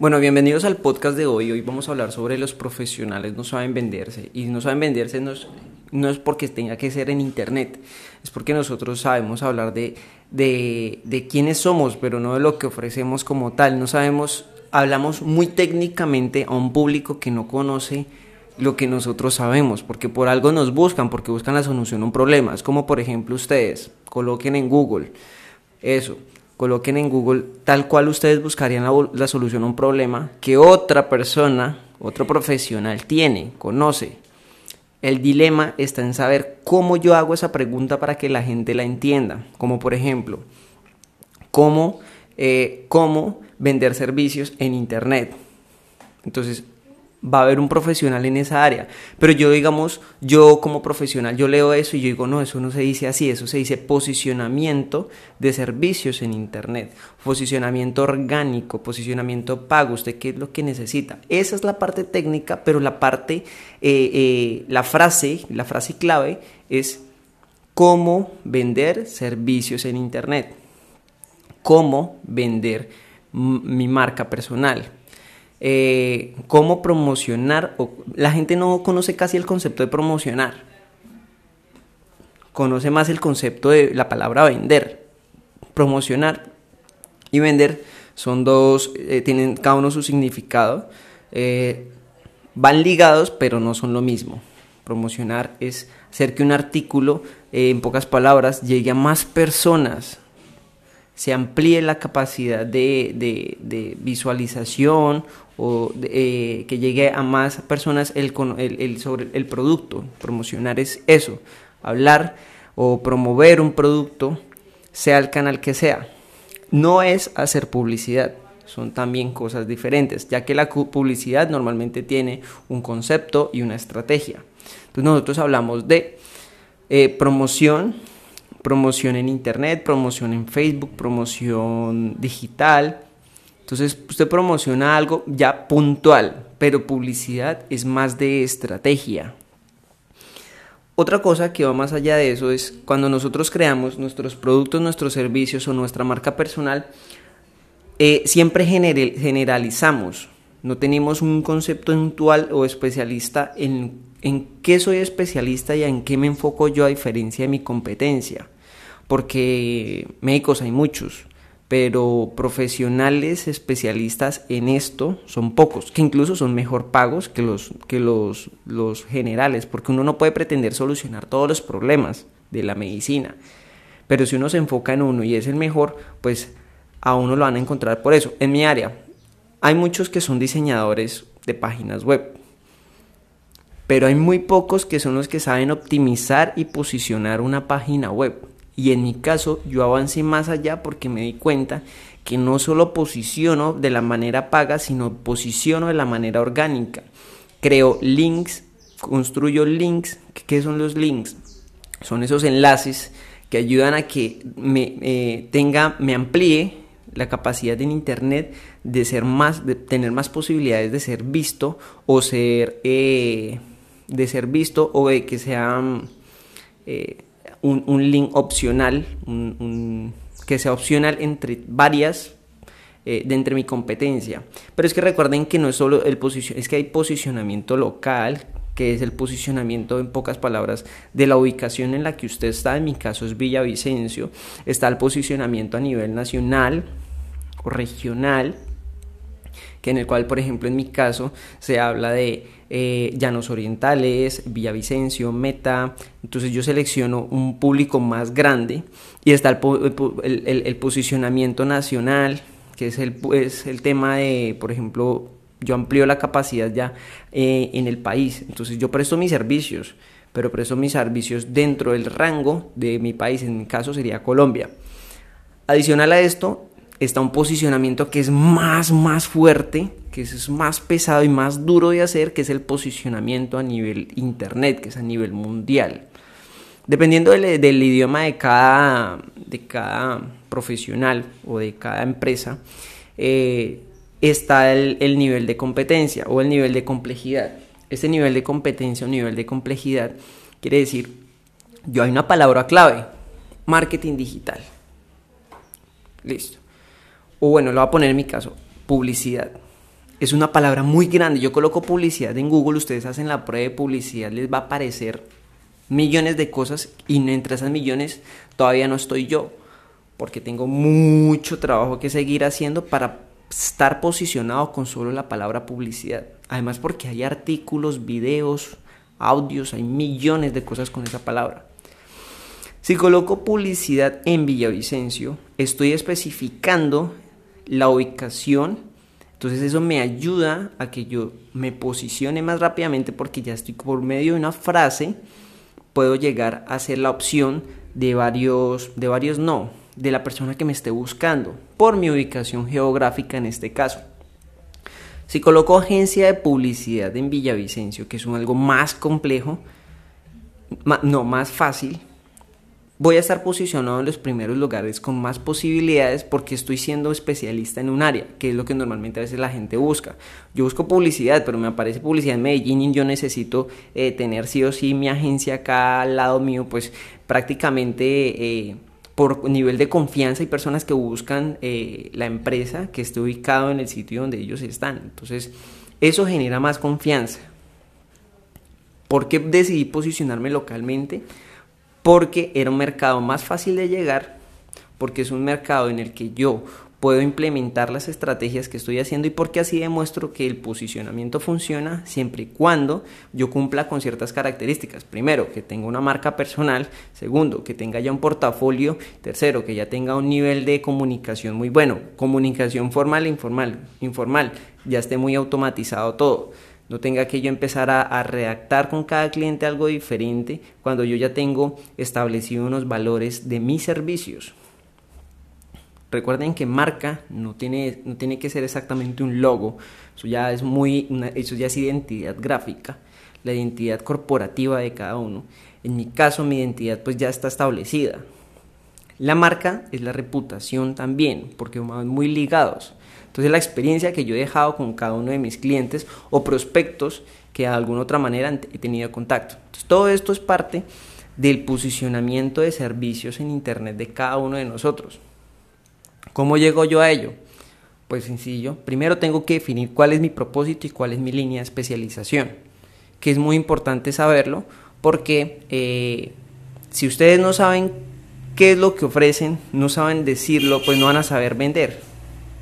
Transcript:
Bueno, bienvenidos al podcast de hoy. Hoy vamos a hablar sobre los profesionales no saben venderse. Y no saben venderse no es, no es porque tenga que ser en internet, es porque nosotros sabemos hablar de, de, de quiénes somos, pero no de lo que ofrecemos como tal. No sabemos, hablamos muy técnicamente a un público que no conoce lo que nosotros sabemos, porque por algo nos buscan, porque buscan la solución a un problema. Es como, por ejemplo, ustedes coloquen en Google eso coloquen en Google tal cual ustedes buscarían la, solución a un problema que otra persona, otro profesional tiene, conoce. El dilema está en saber cómo yo hago esa pregunta para que la gente la entienda. Como por ejemplo, cómo, eh, cómo vender servicios en Internet. Entonces, va a haber un profesional en esa área. Pero yo, digamos, yo como profesional, yo leo eso y yo digo, no, eso no se dice así, eso se dice posicionamiento de servicios en Internet, posicionamiento orgánico, posicionamiento pago, usted qué es lo que necesita. Esa es la parte técnica, pero la parte, eh, eh, la frase, la frase clave es cómo vender servicios en Internet, cómo vender mi marca personal eh, cómo promocionar. la gente no conoce casi el concepto de promocionar. Conoce más el concepto de la palabra vender. Promocionar y vender son dos, eh, tienen cada uno su significado. Eh, van ligados, pero no son lo mismo. Promocionar es hacer que un artículo, en pocas palabras, llegue a más personas se amplíe la capacidad de, visualización o eh, que llegue a más personas el, el, sobre el producto. Promocionar es eso, hablar o promover un producto, sea el canal que sea. No es hacer publicidad, son también cosas diferentes, ya que la publicidad normalmente tiene un concepto y una estrategia. Entonces nosotros hablamos de eh, promoción, promoción en internet, promoción en Facebook, promoción digital. Entonces usted promociona algo ya puntual, pero publicidad es más de estrategia. Otra cosa que va más allá de eso es cuando nosotros creamos nuestros productos, nuestros servicios o nuestra marca personal, eh, siempre generalizamos. No tenemos un concepto puntual o especialista en en qué soy especialista y en qué me enfoco yo a diferencia de mi competencia. Porque médicos hay muchos, pero profesionales especialistas en esto son pocos, que incluso son mejor pagos que los, que los, generales, porque uno no puede pretender solucionar todos los problemas de la medicina. Pero si uno se enfoca en uno y es el mejor, pues a uno lo van a encontrar por eso. En mi área hay muchos que son diseñadores de páginas web, pero hay muy pocos que son los que saben optimizar y posicionar una página web. Y en mi caso yo avancé más allá porque me di cuenta que no solo posiciono de la manera paga, sino posiciono de la manera orgánica. Creo links, construyo links. ¿Qué son los links? Son esos enlaces que ayudan a que me eh, tenga, me amplíe la capacidad en internet de ser más, de tener más posibilidades de ser visto o ser eh, de ser visto o de que sea eh, un, link opcional, que sea opcional entre varias eh, de entre mi competencia. Pero es que recuerden que no es solo el posición, es que hay posicionamiento local, que es el posicionamiento en pocas palabras de la ubicación en la que usted está, en mi caso es Villavicencio, está el posicionamiento a nivel nacional o regional, que en el cual, por ejemplo, en mi caso se habla de eh, Llanos Orientales, Villavicencio, Meta. Entonces yo selecciono un público más grande y está el, posicionamiento nacional, que es el, el tema de, por ejemplo, yo amplío la capacidad ya eh, en el país. Entonces yo presto mis servicios, pero presto mis servicios dentro del rango de mi país, en mi caso sería Colombia. Adicional a esto, está un posicionamiento que es más, más fuerte, que es más pesado y más duro de hacer, que es el posicionamiento a nivel internet, que es a nivel mundial. Dependiendo del, idioma de cada, de cada profesional o de cada empresa, eh, está el, el, nivel de competencia o el nivel de complejidad. Este nivel de competencia o nivel de complejidad quiere decir, yo hay una palabra clave, marketing digital. Listo o bueno, lo voy a poner en mi caso, publicidad. es una palabra muy grande. Yo coloco publicidad en Google, ustedes hacen la prueba de publicidad, les va a aparecer millones de cosas y entre esas millones todavía no estoy yo, porque tengo mucho trabajo que seguir haciendo para estar posicionado con solo la palabra publicidad. Además porque hay artículos, videos, audios, hay millones de cosas con esa palabra. Si coloco publicidad en Villavicencio, estoy especificando la ubicación entonces eso me ayuda a que yo me posicione más rápidamente porque ya estoy por medio de una frase, puedo llegar a ser la opción de varios, de varios no, de la persona que me esté buscando, por mi ubicación geográfica en este caso. Si coloco agencia de publicidad en Villavicencio, que es un algo más complejo, no, más fácil, voy a estar posicionado en los primeros lugares con más posibilidades porque estoy siendo especialista en un área, que es lo que normalmente a veces la gente busca. Yo busco publicidad, pero me aparece publicidad en Medellín y yo necesito eh, tener sí o sí mi agencia acá al lado mío, pues prácticamente... Eh, por nivel de confianza hay personas que buscan eh, la empresa que esté ubicado en el sitio donde ellos están. Entonces, eso genera más confianza. ¿Por qué decidí posicionarme localmente? Porque era un mercado más fácil de llegar, porque es un mercado en el que yo puedo implementar las estrategias que estoy haciendo y porque así demuestro que el posicionamiento funciona siempre y cuando yo cumpla con ciertas características. Primero, que tenga una marca personal. Segundo, que tenga ya un portafolio. Tercero, que ya tenga un nivel de comunicación muy bueno. Comunicación formal e informal. Informal. Ya esté muy automatizado todo no tenga que yo empezar a, redactar con cada cliente algo diferente cuando yo ya tengo establecido unos valores de mis servicios. Recuerden que marca no tiene, no tiene que ser exactamente un logo, eso ya es muy, eso ya es identidad gráfica, la identidad corporativa de cada uno. En mi caso, mi identidad pues ya está establecida. La marca es la reputación también, porque van muy ligados. Entonces la experiencia que yo he dejado con cada uno de mis clientes o prospectos que de alguna otra manera he tenido contacto. Todo esto es parte del posicionamiento de servicios en Internet de cada uno de nosotros. ¿Cómo llego yo a ello? Pues sencillo. Primero tengo que definir cuál es mi propósito y cuál es mi línea de especialización, que es muy importante saberlo porque eh, si ustedes no saben qué es lo que ofrecen, no saben decirlo, pues no van a saber vender.